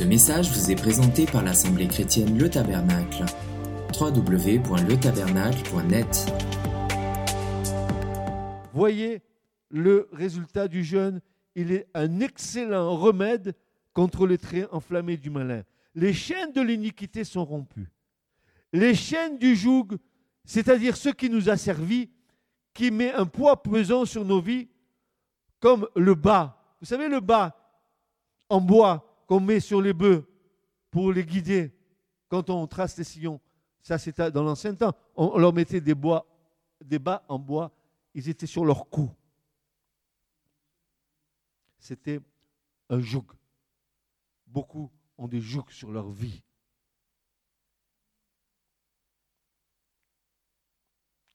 Ce message vous est présenté par l'Assemblée chrétienne Le Tabernacle. www.letabernacle.net Voyez le résultat du jeûne, il est un excellent remède contre les traits enflammés du malin. Les chaînes de l'iniquité sont rompues. Les chaînes du joug, c'est-à-dire ce qui nous a servi, qui met un poids pesant sur nos vies, comme le bas. Vous savez, le bas en bois qu'on met sur les bœufs pour les guider quand on trace les sillons. Ça, c'était dans l'ancien temps. On leur mettait des, bois, des bas en bois. Ils étaient sur leur cou. C'était un joug. Beaucoup ont des jougs sur leur vie.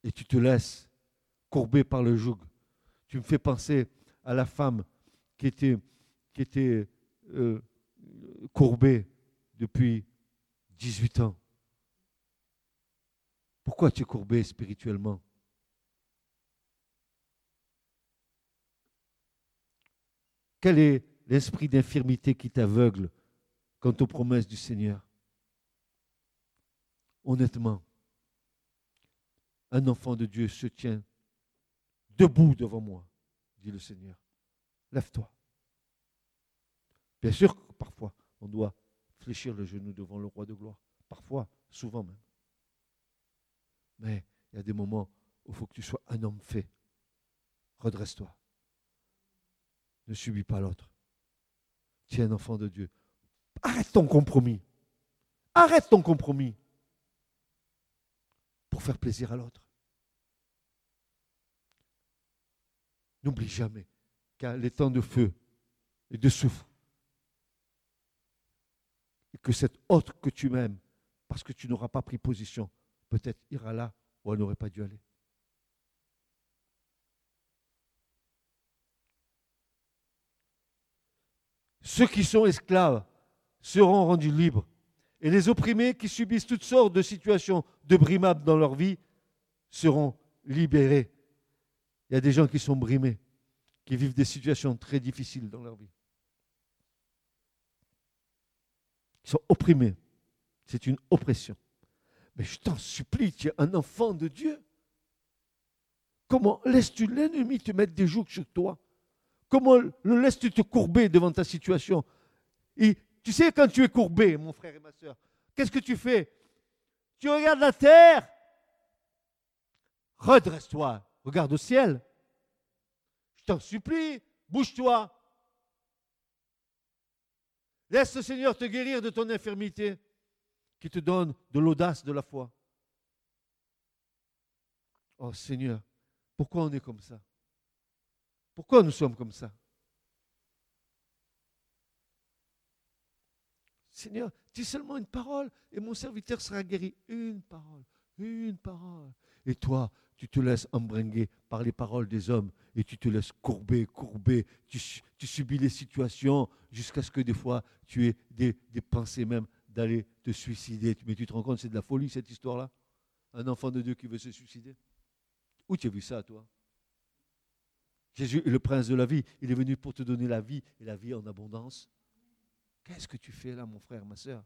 Et tu te laisses courber par le joug. Tu me fais penser à la femme qui était, qui était euh, courbée depuis 18 ans. Pourquoi tu es courbé spirituellement? Quel est l'esprit d'infirmité qui t'aveugle quant aux promesses du Seigneur? Honnêtement, un enfant de Dieu se tient debout devant moi, dit le Seigneur. Lève-toi. Bien sûr parfois, on doit fléchir le genou devant le roi de gloire. Parfois, souvent même. Mais il y a des moments où il faut que tu sois un homme fait. Redresse-toi. Ne subis pas l'autre. Tu es un enfant de Dieu. Arrête ton compromis. Arrête ton compromis pour faire plaisir à l'autre. N'oublie jamais qu'à les temps de feu et de souffle, et que cet autre que tu m'aimes, parce que tu n'auras pas pris position, peut-être ira là où elle n'aurait pas dû aller. Ceux qui sont esclaves seront rendus libres. Et les opprimés qui subissent toutes sortes de situations de brimades dans leur vie seront libérés. Il y a des gens qui sont brimés, qui vivent des situations très difficiles dans leur vie. Ils sont opprimés. C'est une oppression. Mais je t'en supplie, tu es un enfant de Dieu. Comment laisses-tu l'ennemi te mettre des jougs sur toi? Comment le laisses-tu te courber devant ta situation? Et Tu sais, quand tu es courbé, mon frère et ma soeur, qu'est-ce que tu fais? Tu regardes la terre. Redresse-toi. Regarde au ciel. Je t'en supplie, bouge-toi. Laisse le Seigneur te guérir de ton infirmité qui te donne de l'audace de la foi. Oh Seigneur, pourquoi on est comme ça? Pourquoi nous sommes comme ça? Seigneur, dis seulement une parole et mon serviteur sera guéri. Une parole, une parole. Et toi, tu te laisses embringuer par les paroles des hommes et tu te laisses courber, courber. Tu, subis les situations jusqu'à ce que des fois tu aies des, pensées même d'aller te suicider. Mais tu te rends compte, c'est de la folie cette histoire-là Un enfant de Dieu qui veut se suicider Où tu as vu ça, toi? Jésus est le prince de la vie. Il est venu pour te donner la vie et la vie en abondance. Qu'est-ce que tu fais là, mon frère, ma soeur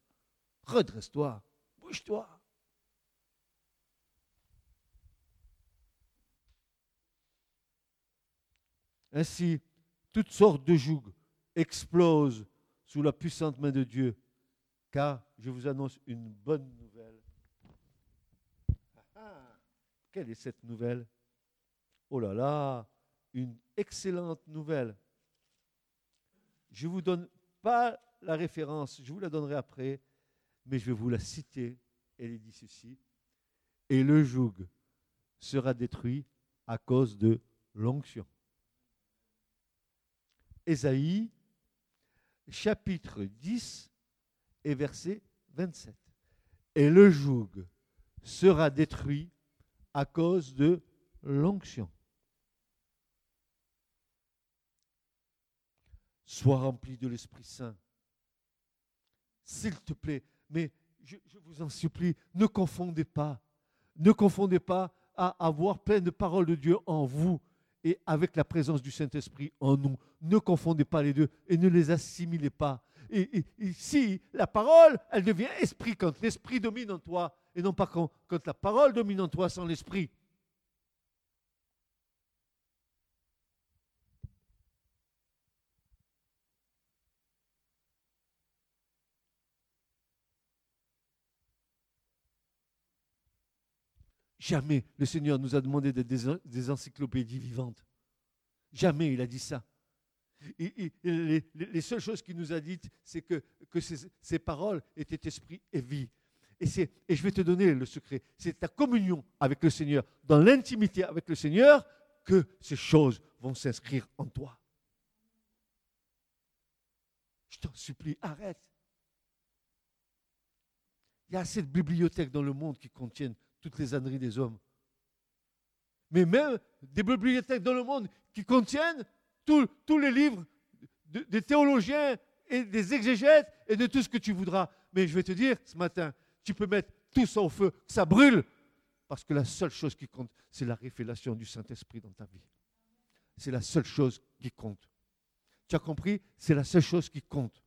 Redresse-toi, bouge-toi. Ainsi, toutes sortes de jougs explosent sous la puissante main de Dieu car je vous annonce une bonne nouvelle. Ah, ah, quelle est cette nouvelle? Oh là là, une excellente nouvelle. Je ne vous donne pas la référence, je vous la donnerai après, mais je vais vous la citer. Elle dit ceci. Et le joug sera détruit à cause de l'onction. Ésaïe, chapitre 10, et verset 27. Et le joug sera détruit à cause de l'onction. Sois rempli de l'Esprit Saint. S'il te plaît, mais je, vous en supplie, ne confondez pas. Ne confondez pas à avoir plein de paroles de Dieu en vous et avec la présence du Saint-Esprit en nous. Ne confondez pas les deux et ne les assimilez pas. ici, la parole, elle devient esprit quand l'esprit domine en toi, et non pas quand la parole domine en toi sans l'esprit. Jamais le Seigneur nous a demandé d'être des, encyclopédies vivantes. Jamais il a dit ça. les, seules choses qu'il nous a dites, c'est que, que ces, paroles étaient esprit et vie. Et, et je vais te donner le secret. C'est ta communion avec le Seigneur, dans l'intimité avec le Seigneur, que ces choses vont s'inscrire en toi. Je t'en supplie, arrête. Il y a assez de bibliothèques dans le monde qui contiennent toutes les âneries des hommes. Mais même des bibliothèques dans le monde qui contiennent tous les livres des théologiens et des exégètes et de tout ce que tu voudras. Mais je vais te dire ce matin, tu peux mettre tout ça au feu, ça brûle, parce que la seule chose qui compte, c'est la révélation du Saint-Esprit dans ta vie. C'est la seule chose qui compte. Tu as compris? C'est la seule chose qui compte.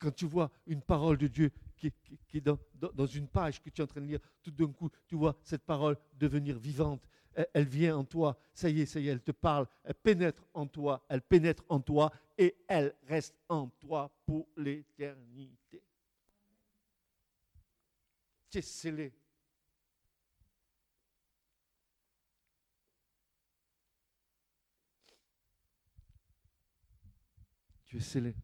Quand tu vois une parole de Dieu qui, est dans, une page que tu es en train de lire, tout d'un coup, tu vois cette parole devenir vivante. Elle, vient en toi, ça y est, ça y est, elle te parle, elle pénètre en toi, elle pénètre en toi et elle reste en toi pour l'éternité. Tu es scellé. Tu es scellé.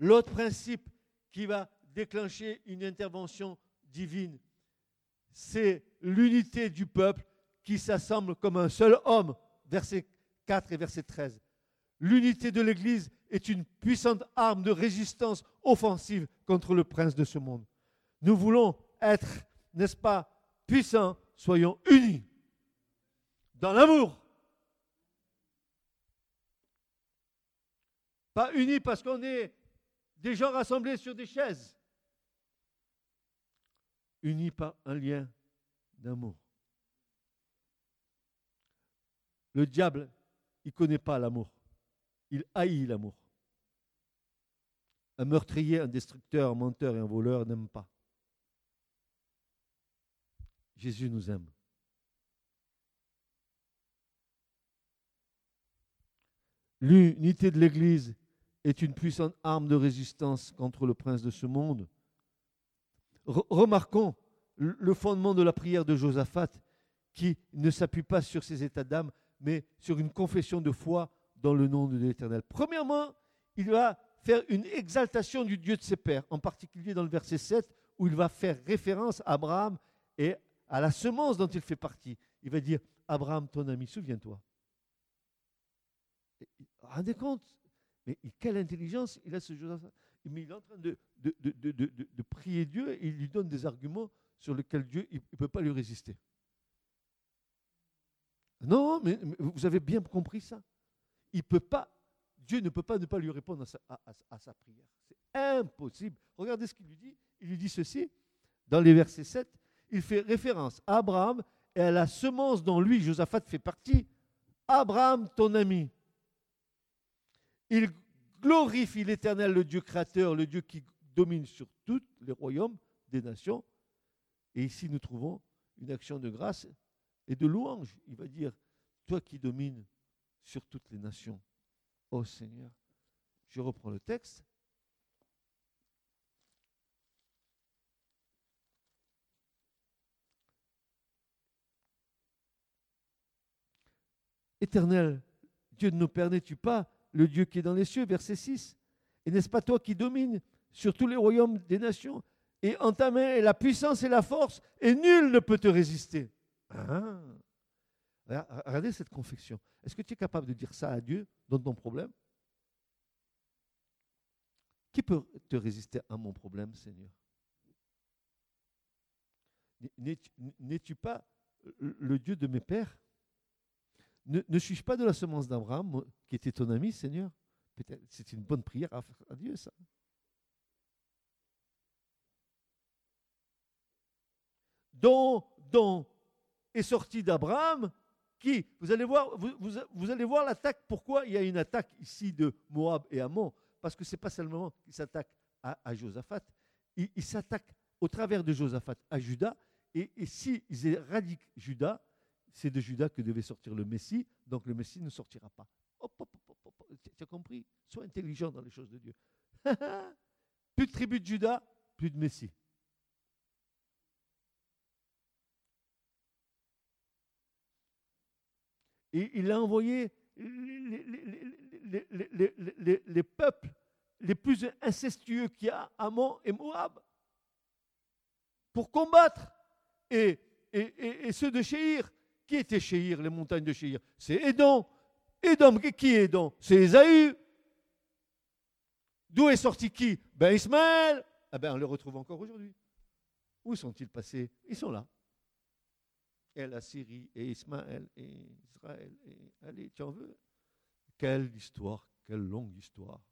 L'autre principe qui va déclencher une intervention divine, c'est l'unité du peuple qui s'assemble comme un seul homme. Verset 4 et verset 13. L'unité de l'Église est une puissante arme de résistance offensive contre le prince de ce monde. Nous voulons être, n'est-ce pas, puissants, soyons unis dans l'amour. Pas unis parce qu'on est des gens rassemblés sur des chaises, unis par un lien d'amour. Le diable, il ne connaît pas l'amour. Il haït l'amour. Un meurtrier, un destructeur, un menteur et un voleur n'aiment pas. Jésus nous aime. L'unité de l'Église est une puissante arme de résistance contre le prince de ce monde. remarquons le fondement de la prière de Josaphat, qui ne s'appuie pas sur ses états d'âme, mais sur une confession de foi dans le nom de l'Éternel. Premièrement, il va faire une exaltation du Dieu de ses pères, en particulier dans le verset 7, où il va faire référence à Abraham et à la semence dont il fait partie. Il va dire, Abraham, ton ami, souviens-toi. Rendez compte mais quelle intelligence il a ce Josaphat. Mais il est en train de, prier Dieu et il lui donne des arguments sur lesquels Dieu ne peut pas lui résister. Non, mais, vous avez bien compris ça. Il peut pas, Dieu ne peut pas ne pas lui répondre à sa, prière. C'est impossible. Regardez ce qu'il lui dit. Il lui dit ceci, dans les versets 7, il fait référence à Abraham et à la semence dont lui, Josaphat, fait partie. Abraham, ton ami. Il glorifie l'Éternel, le Dieu créateur, le Dieu qui domine sur tous les royaumes des nations. Et ici, nous trouvons une action de grâce et de louange. Il va dire, toi qui domines sur toutes les nations, ô Seigneur. Je reprends le texte. Éternel, Dieu de nos pères, n'es-tu pas le Dieu qui est dans les cieux, verset 6. Et n'est-ce pas toi qui domines sur tous les royaumes des nations Et en ta main est la puissance et la force, et nul ne peut te résister? Ah. Regardez cette confection. Est-ce que tu es capable de dire ça à Dieu dans ton problème? Qui peut te résister à mon problème, Seigneur? N'es-tu pas le Dieu de mes pères? Ne, suis-je pas de la semence d'Abraham, qui était ton ami, Seigneur? C'est une bonne prière à, à Dieu, ça. Dont, dont est sorti d'Abraham qui? Vous allez voir, vous, allez voir l'attaque. Pourquoi il y a une attaque ici de Moab et Ammon Parce que ce n'est pas seulement qu'il s'attaque à, Josaphat, il, s'attaque au travers de Josaphat à Judas. Et, et s'ils éradiquent Judas, c'est de Judas que devait sortir le Messie, donc le Messie ne sortira pas. tu as compris? Sois intelligent dans les choses de Dieu. plus de tribu de Judas, plus de Messie. Et il a envoyé les, peuples les plus incestueux qu'il y a, Amon et Moab, pour combattre. Et, et, ceux de Chéhir, qui étaient Chéhir, les montagnes de Chéhir? C'est Édom. Édom, qui est Édom C'est Ésaü. D'où est sorti qui? Ben Ismaël. Ah ben on les retrouve encore aujourd'hui. Où sont-ils passés? Ils sont là et la Syrie, et Ismaël, et Israël, et allez, tu en veux? Quelle histoire, quelle longue histoire.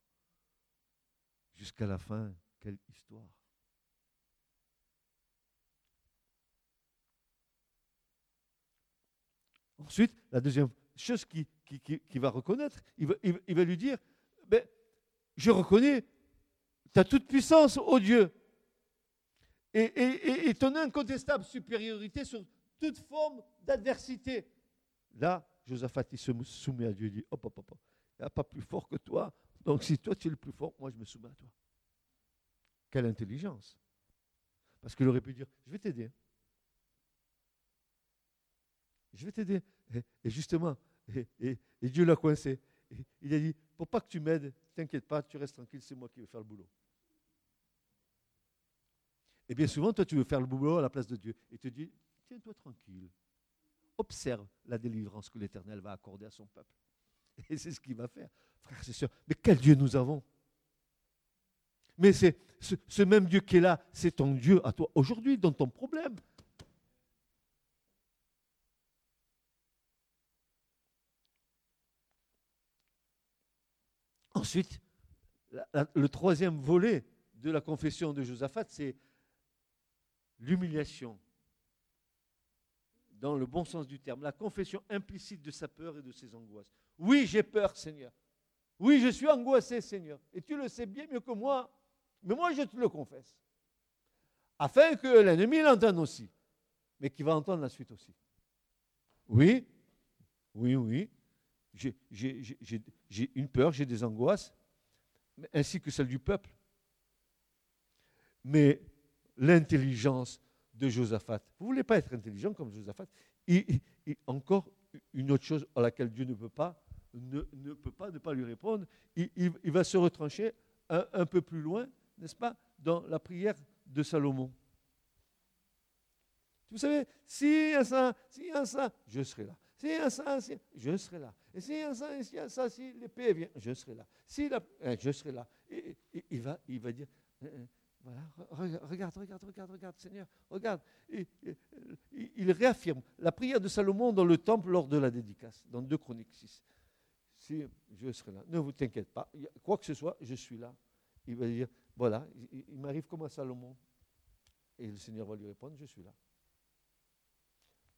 Jusqu'à la fin, quelle histoire. Ensuite, la deuxième chose qu'il qui, va reconnaître, il va, il lui dire, ben, je reconnais ta toute puissance, ô Dieu, et, ton incontestable supériorité sur toute forme d'adversité. Là, Josaphat, il se soumet à Dieu et dit, hop, hop, hop, il n'y a pas plus fort que toi. Donc si toi tu es le plus fort, moi je me soumets à toi. Quelle intelligence. Parce qu'il aurait pu dire, je vais t'aider. Je vais t'aider. Et, justement, et, Dieu l'a coincé. il a dit, pour pas que tu m'aides, t'inquiète pas, tu restes tranquille, c'est moi qui vais faire le boulot. Et bien souvent, toi, tu veux faire le boulot à la place de Dieu. Et te dit, tiens-toi tranquille. Observe la délivrance que l'Éternel va accorder à son peuple. Et c'est ce qu'il va faire. Frères et sœurs, mais quel Dieu nous avons? Mais c'est ce, même Dieu qui est là, c'est ton Dieu à toi aujourd'hui dans ton problème. Ensuite, le troisième volet de la confession de Josaphat, c'est l'humiliation dans le bon sens du terme, la confession implicite de sa peur et de ses angoisses. Oui, j'ai peur, Seigneur. Oui, je suis angoissé, Seigneur. Et tu le sais bien mieux que moi. Mais moi, je te le confesse. Afin que l'ennemi l'entende aussi. Mais qu'il va entendre la suite aussi. Oui, oui, oui. J'ai une peur, j'ai des angoisses, ainsi que celle du peuple. Mais l'intelligence de Josaphat. Vous ne voulez pas être intelligent comme Josaphat et, Encore une autre chose à laquelle Dieu ne peut pas ne, peut pas ne pas lui répondre. Il, va se retrancher un, peu plus loin, n'est-ce pas, dans la prière de Salomon. Vous savez, si un ça, si un ça, je serai là. Si un ça, je serai là. Et si un ça, si un ça, si l'épée vient, je serai là. Si la, eh, je serai là. Et, il, va, il va dire, eh, eh, regarde, regarde, regarde, regarde, Seigneur, regarde. il réaffirme la prière de Salomon dans le temple lors de la dédicace, dans 2 Chroniques 6. Si je serai là, ne vous t'inquiète pas, quoi que ce soit, je suis là. Il va dire, voilà, il, m'arrive comme à Salomon. Et le Seigneur va lui répondre, je suis là.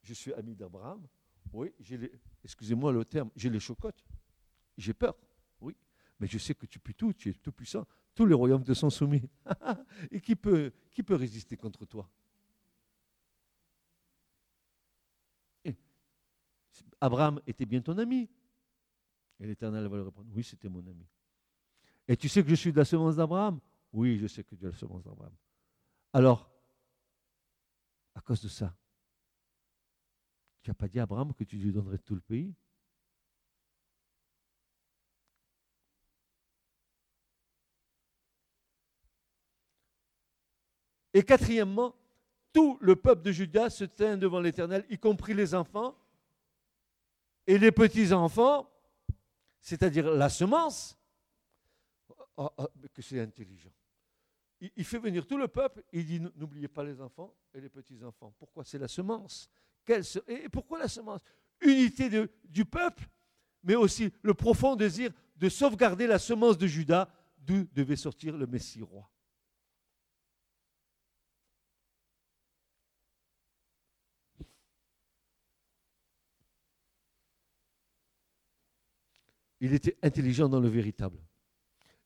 Je suis ami d'Abraham. Oui, excusez-moi le terme, j'ai les chocottes. J'ai peur, oui. Mais je sais que tu peux tout, tu es tout puissant. Tous les royaumes te sont soumis. Et qui peut, résister contre toi? Abraham était bien ton ami. Et l'Éternel va lui répondre, oui, c'était mon ami. Et tu sais que je suis de la semence d'Abraham? Oui, je sais que tu es la semence d'Abraham. Alors, à cause de ça, tu n'as pas dit à Abraham que tu lui donnerais tout le pays? Et quatrièmement, tout le peuple de Judas se tient devant l'Éternel, y compris les enfants et les petits-enfants, c'est-à-dire la semence. Oh, oh, que c'est intelligent. Il, fait venir tout le peuple, il dit n'oubliez pas les enfants et les petits-enfants. Pourquoi C'est la semence? Et pourquoi la semence? Unité du peuple, mais aussi le profond désir de sauvegarder la semence de Judas, d'où devait sortir le Messie roi. Il était intelligent dans le véritable.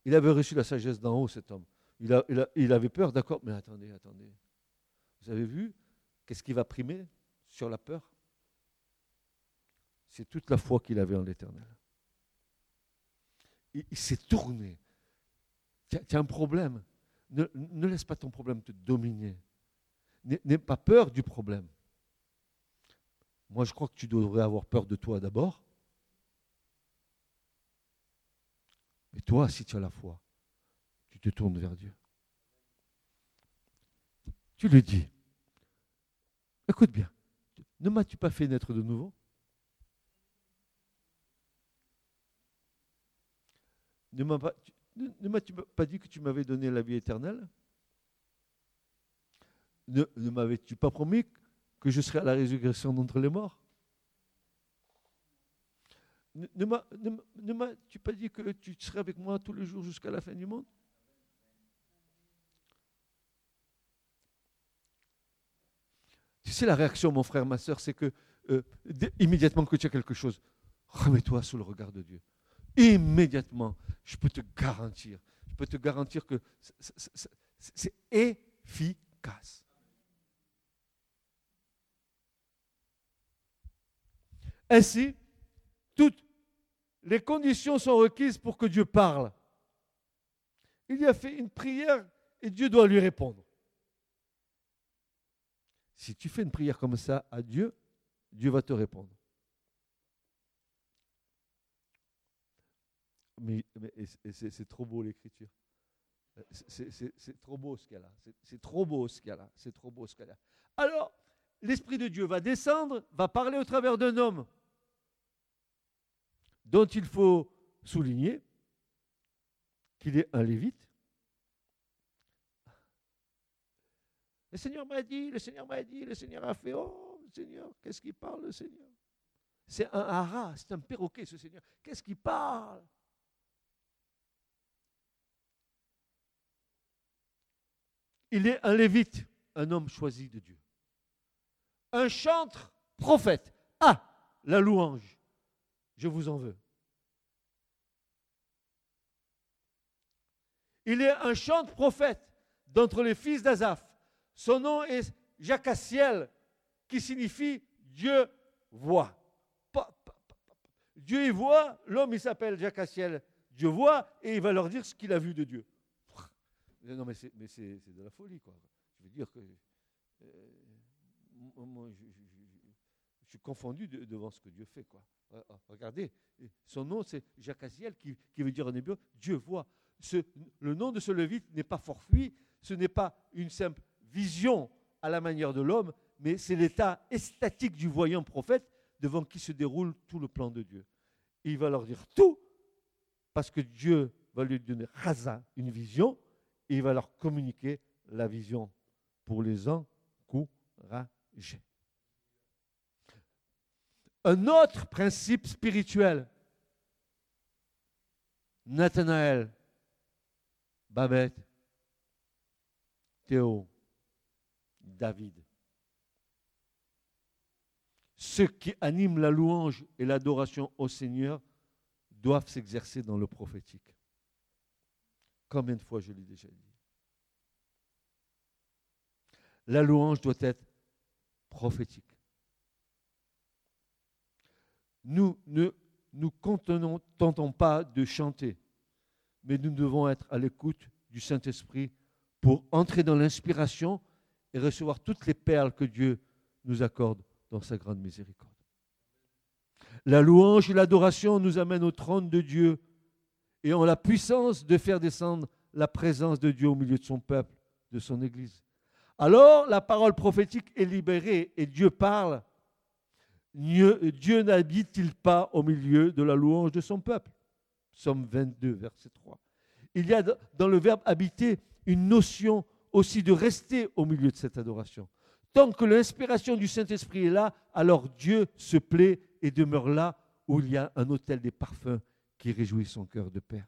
Il avait reçu la sagesse d'en haut, cet homme. Il, il avait peur, d'accord, mais attendez, attendez. Vous avez vu Qu'est-ce qui va primer? Sur la peur C'est toute la foi qu'il avait en l'éternel. Il, s'est tourné. Tu as, un problème. Ne, ne, laisse pas ton problème te dominer. N'aie pas peur du problème. Moi, je crois que tu devrais avoir peur de toi d'abord. Mais toi, si tu as la foi, tu te tournes vers Dieu. Tu lui dis, écoute bien, ne m'as-tu pas fait naître de nouveau? Ne m'as-tu pas, dit que tu m'avais donné la vie éternelle? Ne, m'avais-tu pas promis que je serais à la résurrection d'entre les morts? Ne, m'as-tu pas dit que tu serais avec moi tous les jours jusqu'à la fin du monde? Tu sais, la réaction, mon frère, ma soeur, c'est que euh, immédiatement que tu as quelque chose, remets-toi sous le regard de Dieu. Immédiatement, je peux te garantir, je peux te garantir que c'est efficace. Ainsi, toutes les conditions sont requises pour que Dieu parle. Il y a fait une prière et Dieu doit lui répondre. Si tu fais une prière comme ça à Dieu, Dieu va te répondre. Mais, c'est trop beau l'écriture. C'est trop beau ce qu'il y a. C'est trop beau ce qu'il y a. C'est trop beau ce qu'il y a. Alors, l'Esprit de Dieu va descendre, va parler au travers d'un homme dont il faut souligner qu'il est un lévite. Le Seigneur m'a dit, le Seigneur m'a dit, le Seigneur a fait, oh Seigneur, qu'est-ce qu'il parle le Seigneur? C'est un hara, c'est un perroquet ce Seigneur. Qu'est-ce qu'il parle? Il est un lévite, un homme choisi de Dieu. Un chantre prophète. Ah, la louange. Je vous en veux. Il est un chantre prophète d'entre les fils d'Azaph. Son nom est Jacassiel, qui signifie Dieu voit. Dieu y voit, l'homme il s'appelle Jacassiel. Dieu voit et il va leur dire ce qu'il a vu de Dieu. Non, mais c'est, de la folie, quoi. Je veux dire que. Euh, je, suis confondu devant ce que Dieu fait. Regardez, son nom c'est Jacassiel, qui, qui veut dire en hébreu Dieu voit. Le nom de ce levite n'est pas fortuit, ce n'est pas une simple vision à la manière de l'homme, mais c'est l'état estatique du voyant prophète devant qui se déroule tout le plan de Dieu. il va leur dire tout, parce que Dieu va lui donner raza, une vision, et il va leur communiquer la vision pour les encourager. Un autre principe spirituel, Nathanaël, Babette, Théo, David. Ceux qui animent la louange et l'adoration au Seigneur doivent s'exercer dans le prophétique. Combien de fois je l'ai déjà dit? La louange doit être prophétique. Nous ne nous tentons pas de chanter, mais nous devons être à l'écoute du Saint-Esprit pour entrer dans l'inspiration et recevoir toutes les perles que Dieu nous accorde dans sa grande miséricorde. La louange et l'adoration nous amènent au trône de Dieu et ont la puissance de faire descendre la présence de Dieu au milieu de son peuple, de son Église. Alors la parole prophétique est libérée et Dieu parle. Dieu n'habite-t-il pas au milieu de la louange de son peuple? Somme 22, verset 3. Il y a dans le verbe habiter une notion aussi de rester au milieu de cette adoration. Tant que l'inspiration du Saint-Esprit est là, alors Dieu se plaît et demeure là où il y a un hôtel des parfums qui réjouit son cœur de Père.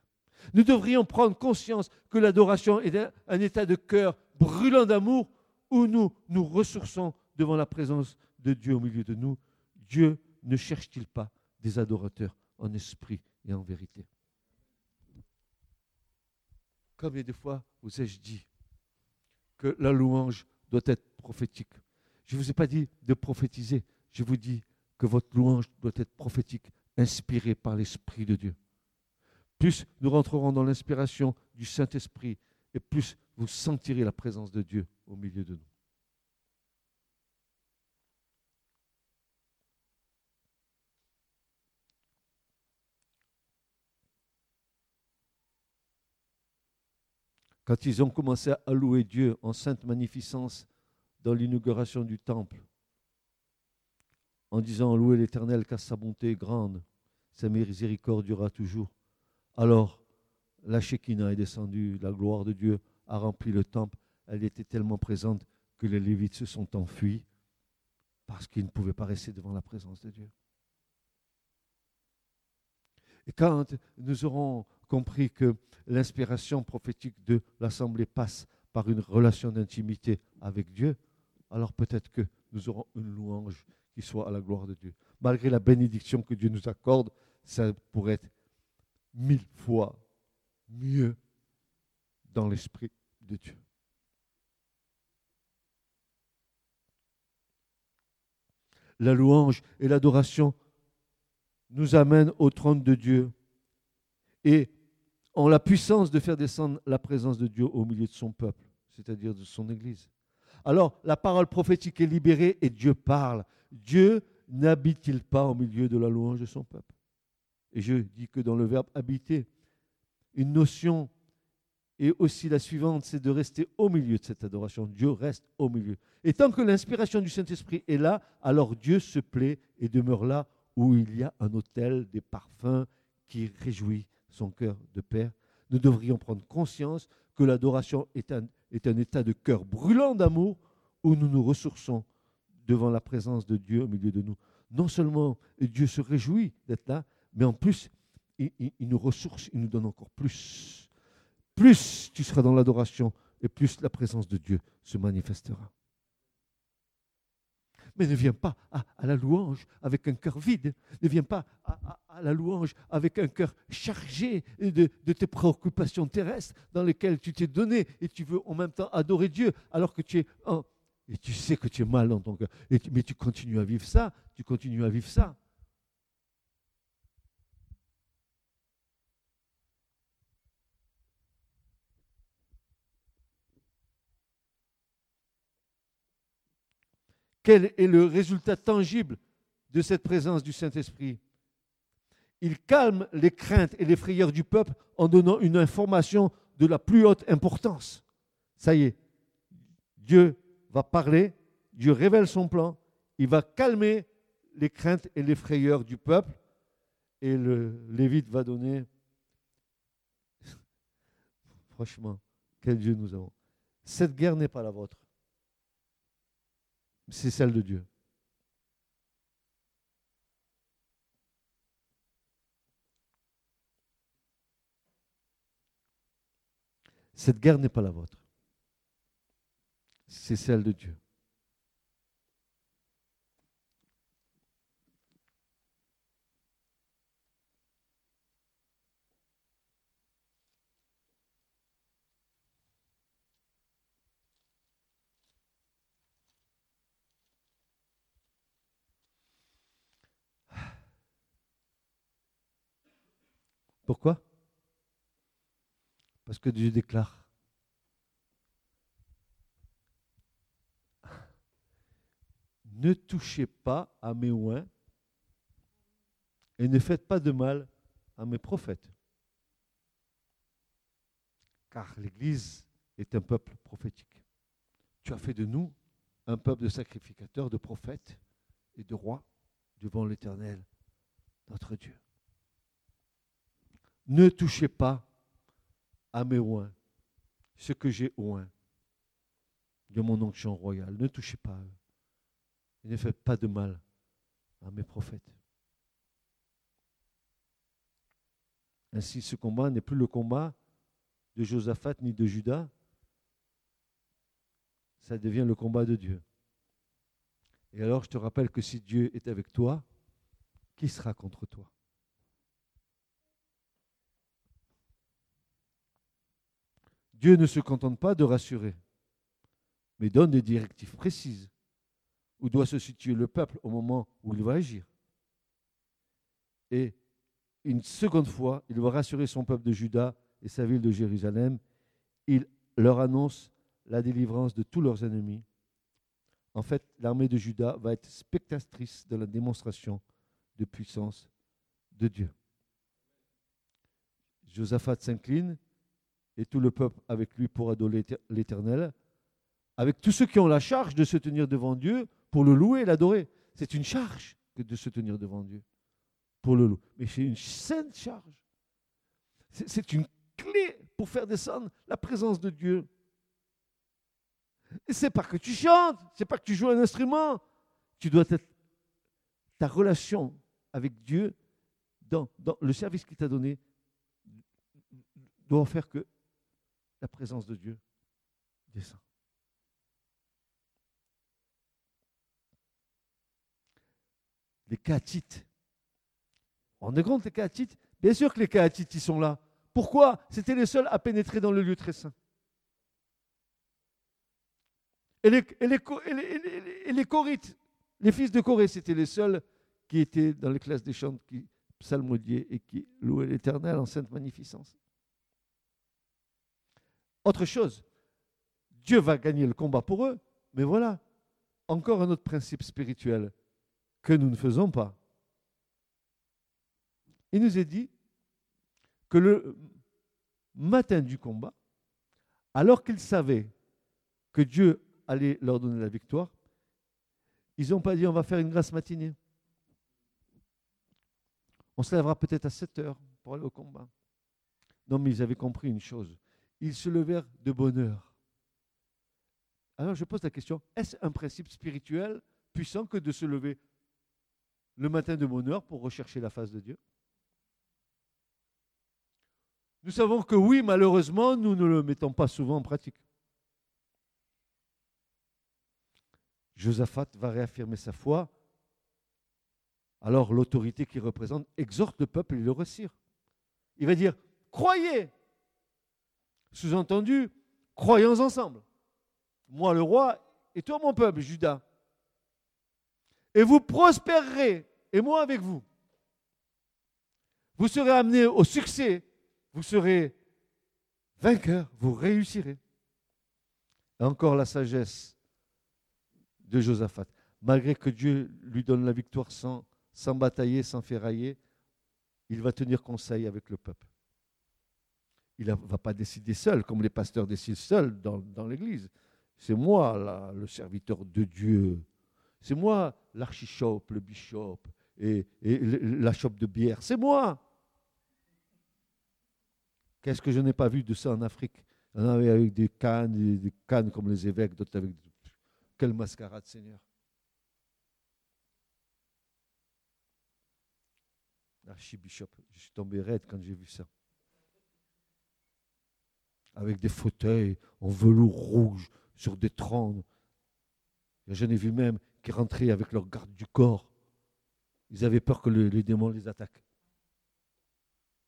Nous devrions prendre conscience que l'adoration est un état de cœur brûlant d'amour où nous nous ressourçons devant la présence de Dieu au milieu de nous. Dieu ne cherche-t-il pas des adorateurs en esprit et en vérité? Combien de fois vous ai-je dit que la louange doit être prophétique Je ne vous ai pas dit de prophétiser, je vous dis que votre louange doit être prophétique, inspirée par l'Esprit de Dieu. Plus nous rentrerons dans l'inspiration du Saint-Esprit, et plus vous sentirez la présence de Dieu au milieu de nous. Quand ils ont commencé à louer Dieu en sainte magnificence dans l'inauguration du temple, en disant Louez l'Éternel car sa bonté est grande, sa miséricorde durera toujours. Alors la Shekinah est descendue, la gloire de Dieu a rempli le temple. Elle était tellement présente que les Lévites se sont enfuis parce qu'ils ne pouvaient pas rester devant la présence de Dieu. Et quand nous aurons compris que l'inspiration prophétique de l'Assemblée passe par une relation d'intimité avec Dieu, alors peut-être que nous aurons une louange qui soit à la gloire de Dieu. Malgré la bénédiction que Dieu nous accorde, ça pourrait être mille fois mieux dans l'esprit de Dieu. La louange et l'adoration nous amènent au trône de Dieu et ont la puissance de faire descendre la présence de Dieu au milieu de son peuple, c'est-à-dire de son Église. Alors la parole prophétique est libérée et Dieu parle. Dieu n'habite-t-il pas au milieu de la louange de son peuple? Et je dis que dans le verbe habiter, une notion est aussi la suivante, c'est de rester au milieu de cette adoration. Dieu reste au milieu. Et tant que l'inspiration du Saint-Esprit est là, alors Dieu se plaît et demeure là où il y a un autel, des parfums qui réjouit son cœur de Père. Nous devrions prendre conscience que l'adoration est un, état de cœur brûlant d'amour où nous nous ressourçons devant la présence de Dieu au milieu de nous. Non seulement Dieu se réjouit d'être là, mais en plus, il, nous ressource, il nous donne encore plus. Plus tu seras dans l'adoration et plus la présence de Dieu se manifestera. Mais ne viens pas à, la louange avec un cœur vide. Ne viens pas à, la louange avec un cœur chargé de, de, tes préoccupations terrestres dans lesquelles tu t'es donné et tu veux en même temps adorer Dieu alors que tu es et tu sais que tu es mal dans ton cœur. mais tu continues à vivre ça, tu continues à vivre ça. Quel est le résultat tangible de cette présence du Saint-Esprit? Il calme les craintes et les frayeurs du peuple en donnant une information de la plus haute importance. Ça y est, Dieu va parler, Dieu révèle son plan, il va calmer les craintes et les frayeurs du peuple, et le Lévite va donner. Franchement, quel Dieu nous avons. Cette guerre n'est pas la vôtre, c'est celle de Dieu. Cette guerre n'est pas la vôtre c'est celle de Dieu. Pourquoi? Parce que Dieu déclare ne touchez pas à mes oins et ne faites pas de mal à mes prophètes. Car l'Église est un peuple prophétique. Tu as fait de nous un peuple de sacrificateurs, de prophètes et de rois devant l'Éternel, notre Dieu. Ne touchez pas à mes oins, ce que j'ai oint de mon onction royale. Ne touchez pas eux ne faites pas de mal à mes prophètes. Ainsi, ce combat n'est plus le combat de Josaphat ni de Judas, ça devient le combat de Dieu. Et alors, je te rappelle que si Dieu est avec toi, qui sera contre toi? Dieu ne se contente pas de rassurer, mais donne des directives précises où doit se situer le peuple au moment où il va agir. Et une seconde fois, il va rassurer son peuple de Juda et sa ville de Jérusalem. Il leur annonce la délivrance de tous leurs ennemis. En fait, l'armée de Juda va être spectatrice de la démonstration de puissance de Dieu. Josaphat s'incline et tout le peuple avec lui pour adorer l'Éternel, avec tous ceux qui ont la charge de se tenir devant Dieu pour le louer et l'adorer. C'est une charge que de se tenir devant Dieu pour le louer. Mais c'est une sainte charge. C'est une clé pour faire descendre la présence de Dieu. Et c'est pas que tu chantes, c'est pas que tu joues un instrument. Tu dois être ta relation avec Dieu dans, dans le service qu'il t'a donné doit faire que la présence de Dieu descend. Les Kaatites. On est compte, les Kaatites Bien sûr que les Kaatites, ils sont là. Pourquoi? C'était les seuls à pénétrer dans le lieu très saint. Et les, et les, et les, Corites, les fils de Corée, c'était les seuls qui étaient dans les classes des chants, qui psalmodiaient et qui louaient l'Éternel en sainte magnificence. Autre chose, Dieu va gagner le combat pour eux, mais voilà, encore un autre principe spirituel que nous ne faisons pas. Il nous est dit que le matin du combat, alors qu'ils savaient que Dieu allait leur donner la victoire, ils n'ont pas dit on va faire une grâce matinée. On se lèvera peut-être à 7 heures pour aller au combat. Non, mais ils avaient compris une chose ils se levèrent de bonne heure. Alors je pose la question, est-ce un principe spirituel puissant que de se lever le matin de bonne heure pour rechercher la face de Dieu? Nous savons que oui, malheureusement, nous ne le mettons pas souvent en pratique. Josaphat va réaffirmer sa foi. Alors l'autorité qu'il représente exhorte le peuple et le retire. Il va dire, croyez, sous-entendu, croyons ensemble. Moi le roi et toi mon peuple, Judas. Et vous prospérerez, et moi avec vous. Vous serez amenés au succès, vous serez vainqueurs, vous réussirez. Encore la sagesse de Josaphat. Malgré que Dieu lui donne la victoire sans, sans batailler, sans ferrailler, il va tenir conseil avec le peuple il ne va pas décider seul, comme les pasteurs décident seuls dans, l'Église. C'est moi, le serviteur de Dieu. C'est moi, l'archichope, le bishop et, la chope de bière. C'est moi. Qu'est-ce que je n'ai pas vu de ça en Afrique? On avait avec des cannes, des cannes comme les évêques, d'autres avec. Quelle mascarade, Seigneur? Archibishop, je suis tombé raide quand j'ai vu ça avec des fauteuils en velours rouge sur des trônes. J'en ai vu même qui rentraient avec leur garde du corps. Ils avaient peur que les démons les attaquent.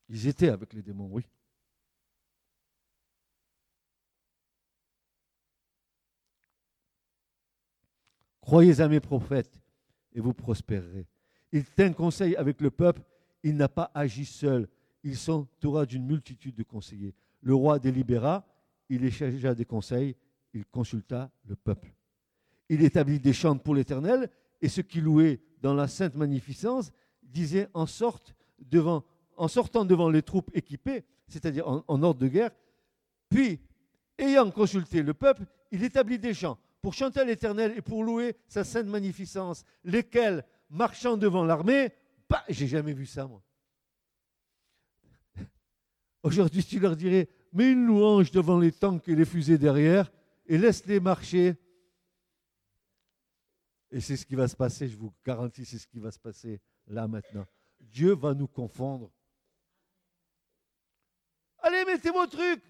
Ils étaient avec les démons, oui. Croyez à mes prophètes et vous prospérerez. Il tient conseil avec le peuple, il n'a pas agi seul. Il s'entoura d'une multitude de conseillers. Le roi délibéra, il échangea des conseils, il consulta le peuple. Il établit des chants pour l'Éternel, et ceux qui louaient dans la sainte magnificence disaient en, sortant devant les troupes équipées, c'est-à-dire en, en ordre de guerre, puis, ayant consulté le peuple, il établit des chants pour chanter à l'Éternel et pour louer sa sainte magnificence, lesquels, marchant devant l'armée, bah, j'ai jamais vu ça, moi. Aujourd'hui, tu leur dirais, mets une louange devant les tanks et les fusées derrière et laisse-les marcher. Et c'est ce qui va se passer, je vous garantis, c'est ce qui va se passer là maintenant. Dieu va nous confondre. Allez, mettez vos trucs,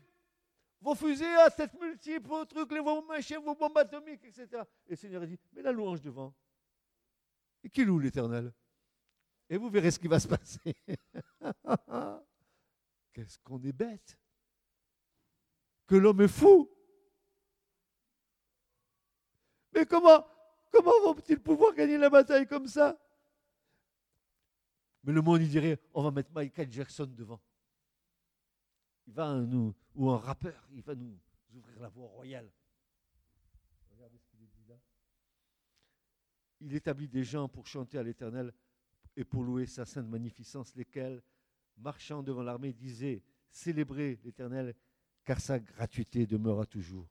vos fusées à tête multiple, vos trucs, vos machins, vos bombes atomiques, etc. Et le Seigneur dit, mets la louange devant. Et qui loue l'Éternel? Et vous verrez ce qui va se passer. Qu'est-ce qu'on est bête? Que l'homme est fou? Mais comment, comment vont-ils pouvoir gagner la bataille comme ça? Mais le monde, il dirait, on va mettre Michael Jackson devant. Il va nous, ou un rappeur, il va nous ouvrir la voie royale. Il établit des gens pour chanter à l'Éternel et pour louer sa sainte magnificence, lesquels, marchant devant l'armée, disaient Célébrez l'Éternel, car sa gratuité demeurera toujours.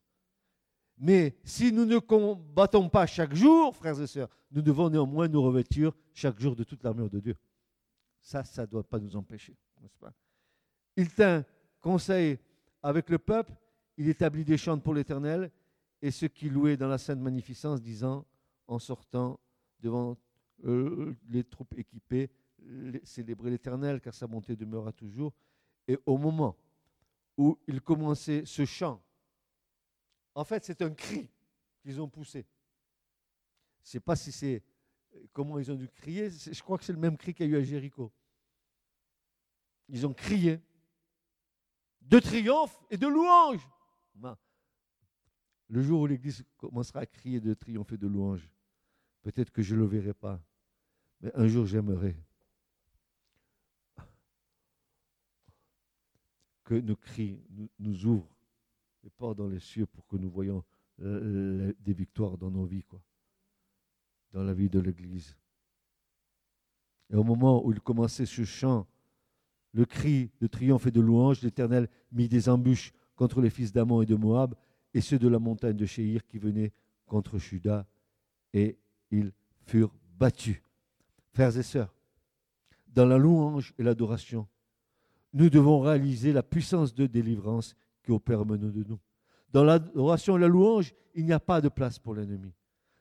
Mais si nous ne combattons pas chaque jour, frères et sœurs, nous devons néanmoins nous revêtir chaque jour de toute l'armure de Dieu. Ça, ça ne doit pas nous empêcher, Il tint conseil avec le peuple, il établit des chants pour l'Éternel, et ceux qui louaient dans la sainte magnificence, disant, en sortant devant euh, les troupes équipées, célébrer l'Éternel, car sa bonté demeurera toujours. Et au moment où il commençait ce chant, en fait, c'est un cri qu'ils ont poussé. Je ne sais pas si c'est comment ils ont dû crier. Je crois que c'est le même cri qu'il y a eu à Jéricho. Ils ont crié de triomphe et de louange. Le jour où l'Église commencera à crier de triomphe et de louange, peut-être que je ne le verrai pas, mais un jour j'aimerais que nos cris nous, ouvrent les portes dans les cieux pour que nous voyons des victoires dans nos vies, quoi, dans la vie de l'Église. Et au moment où il commençait ce chant, le cri de triomphe et de louange, l'Éternel mit des embûches contre les fils d'Amon et de Moab et ceux de la montagne de Chéhir qui venaient contre Juda, et ils furent battus. Frères et sœurs, dans la louange et l'adoration, nous devons réaliser la puissance de délivrance qui opère au de nous. Dans l'adoration et la louange, il n'y a pas de place pour l'ennemi.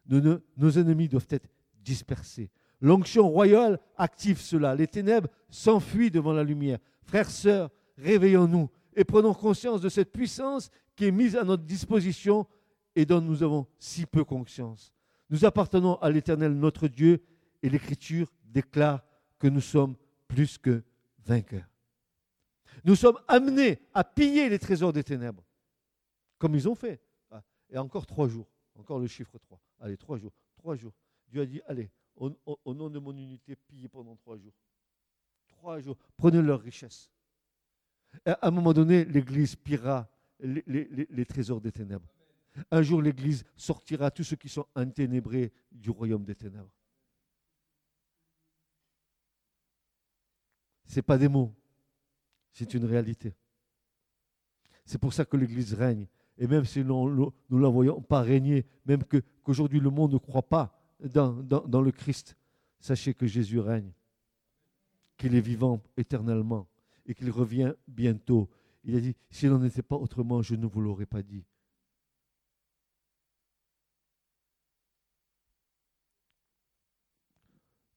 nos ennemis doivent être dispersés. L'onction royale active cela. Les ténèbres s'enfuient devant la lumière. Frères, sœurs, réveillons-nous et prenons conscience de cette puissance qui est mise à notre disposition et dont nous avons si peu conscience. Nous appartenons à l'Éternel notre Dieu et l'Écriture déclare que nous sommes plus que vainqueurs. Nous sommes amenés à piller les trésors des ténèbres, comme ils ont fait. Ah, et encore trois jours, encore le chiffre 3. Allez, trois jours, trois jours. Dieu a dit, allez, au, nom de mon unité, pillez pendant trois jours. Trois jours. Prenez leur richesse. à un moment donné, l'Église pillera les, les, trésors des ténèbres. Un jour, l'Église sortira tous ceux qui sont enténébrés du royaume des ténèbres. Ce n'est pas des mots, c'est une réalité. C'est pour ça que l'Église règne. Et même si nous ne la voyons pas régner, même qu'aujourd'hui le monde ne croit pas dans, le Christ, sachez que Jésus règne, qu'il est vivant éternellement et qu'il revient bientôt. Il a dit, s'il n'en était pas autrement, je ne vous l'aurais pas dit.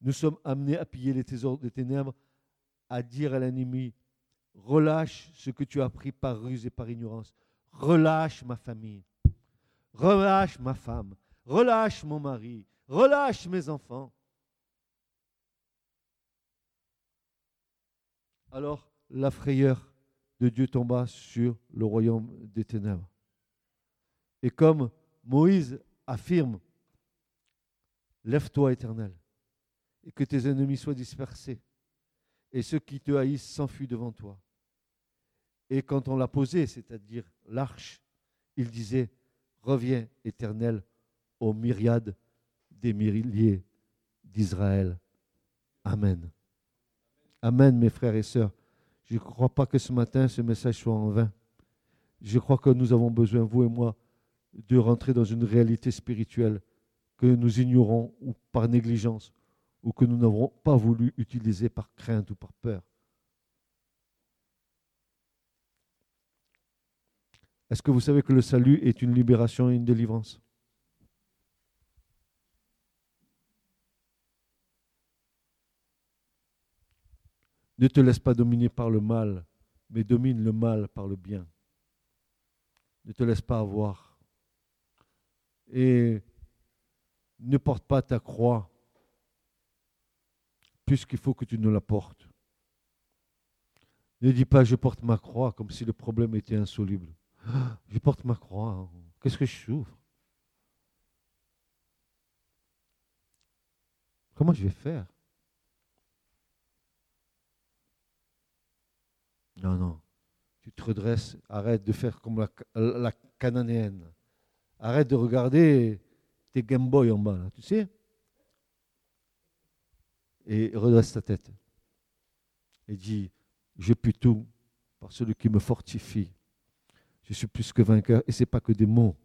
Nous sommes amenés à piller les trésors des ténèbres, à dire à l'ennemi, relâche ce que tu as pris par ruse et par ignorance. Relâche ma famille. Relâche ma femme. Relâche mon mari. Relâche mes enfants. Alors la frayeur de Dieu tomba sur le royaume des ténèbres. Et comme Moïse affirme, Lève-toi éternel, et que tes ennemis soient dispersés, et ceux qui te haïssent s'enfuient devant toi. Et quand on l'a posé, c'est-à-dire l'arche, il disait, Reviens éternel aux myriades des milliers d'Israël. Amen. Amen, mes frères et sœurs. Je ne crois pas que ce matin, ce message soit en vain. Je crois que nous avons besoin, vous et moi, de rentrer dans une réalité spirituelle que nous ignorons ou par négligence ou que nous n'avons pas voulu utiliser par crainte ou par peur. Est-ce que vous savez que le salut est une libération et une délivrance? Ne te laisse pas dominer par le mal, mais domine le mal par le bien. Ne te laisse pas avoir. Et ne porte pas ta croix, puisqu'il faut que tu ne la portes. Ne dis pas je porte ma croix comme si le problème était insoluble. Je porte ma croix. Qu'est-ce que je souffre? Comment je vais faire? Non, non. Tu te redresses, arrête de faire comme la, la cananéenne. Arrête de regarder tes Game Boy en bas, là, tu sais? Et redresse ta tête. Et dis, je puis tout par celui qui me fortifie. Je suis plus que vainqueur. Et ce n'est pas que des mots.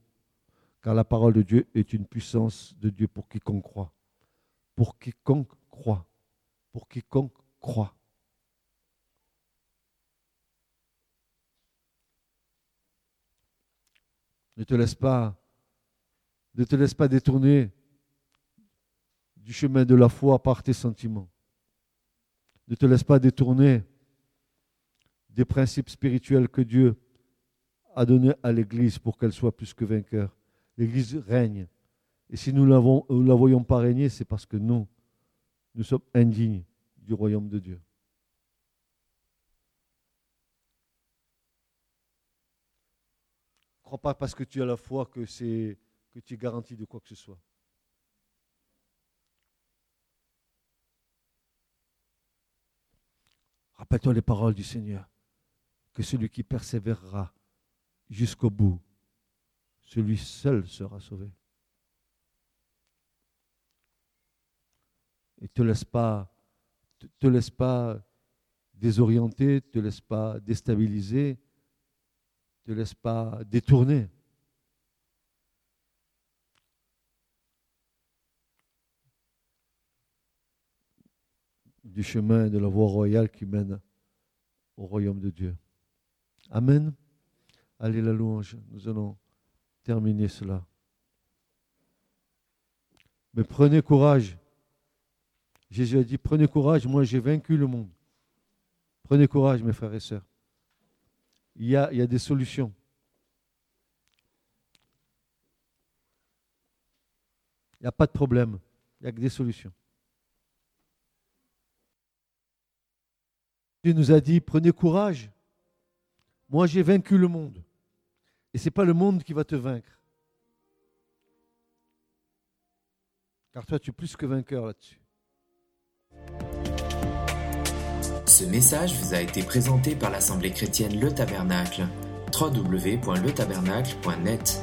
Car la parole de Dieu est une puissance de Dieu pour quiconque croit. Pour quiconque croit. Pour quiconque croit. Ne te laisse pas, ne te laisse pas détourner du chemin de la foi par tes sentiments. Ne te laisse pas détourner des principes spirituels que Dieu a donnés à l'Église pour qu'elle soit plus que vainqueur. L'Église règne. Et si nous ne la voyons pas régner, c'est parce que nous, nous sommes indignes du royaume de Dieu. crois pas parce que tu as la foi que que tu es garanti de quoi que ce soit. Rappelle-toi les paroles du Seigneur, que celui qui persévérera jusqu'au bout, celui seul sera sauvé. Et te laisse pas, te laisse pas désorienter, te laisse pas déstabiliser, te laisse pas détourner. Du chemin de la voie royale qui mène au royaume de Dieu. Amen. Allez la louange, nous allons terminer cela. Mais prenez courage. Jésus a dit, prenez courage, moi j'ai vaincu le monde. Prenez courage, mes frères et sœurs il y a, des solutions. Il n'y a pas de problème. Il n'y a que des solutions. Dieu nous a dit, prenez courage. Moi, j'ai vaincu le monde. Et ce n'est pas le monde qui va te vaincre. Car toi, tu es plus que vainqueur là-dessus. Ce message vous a été présenté par l'Assemblée chrétienne Le Tabernacle. www.letabernacle.net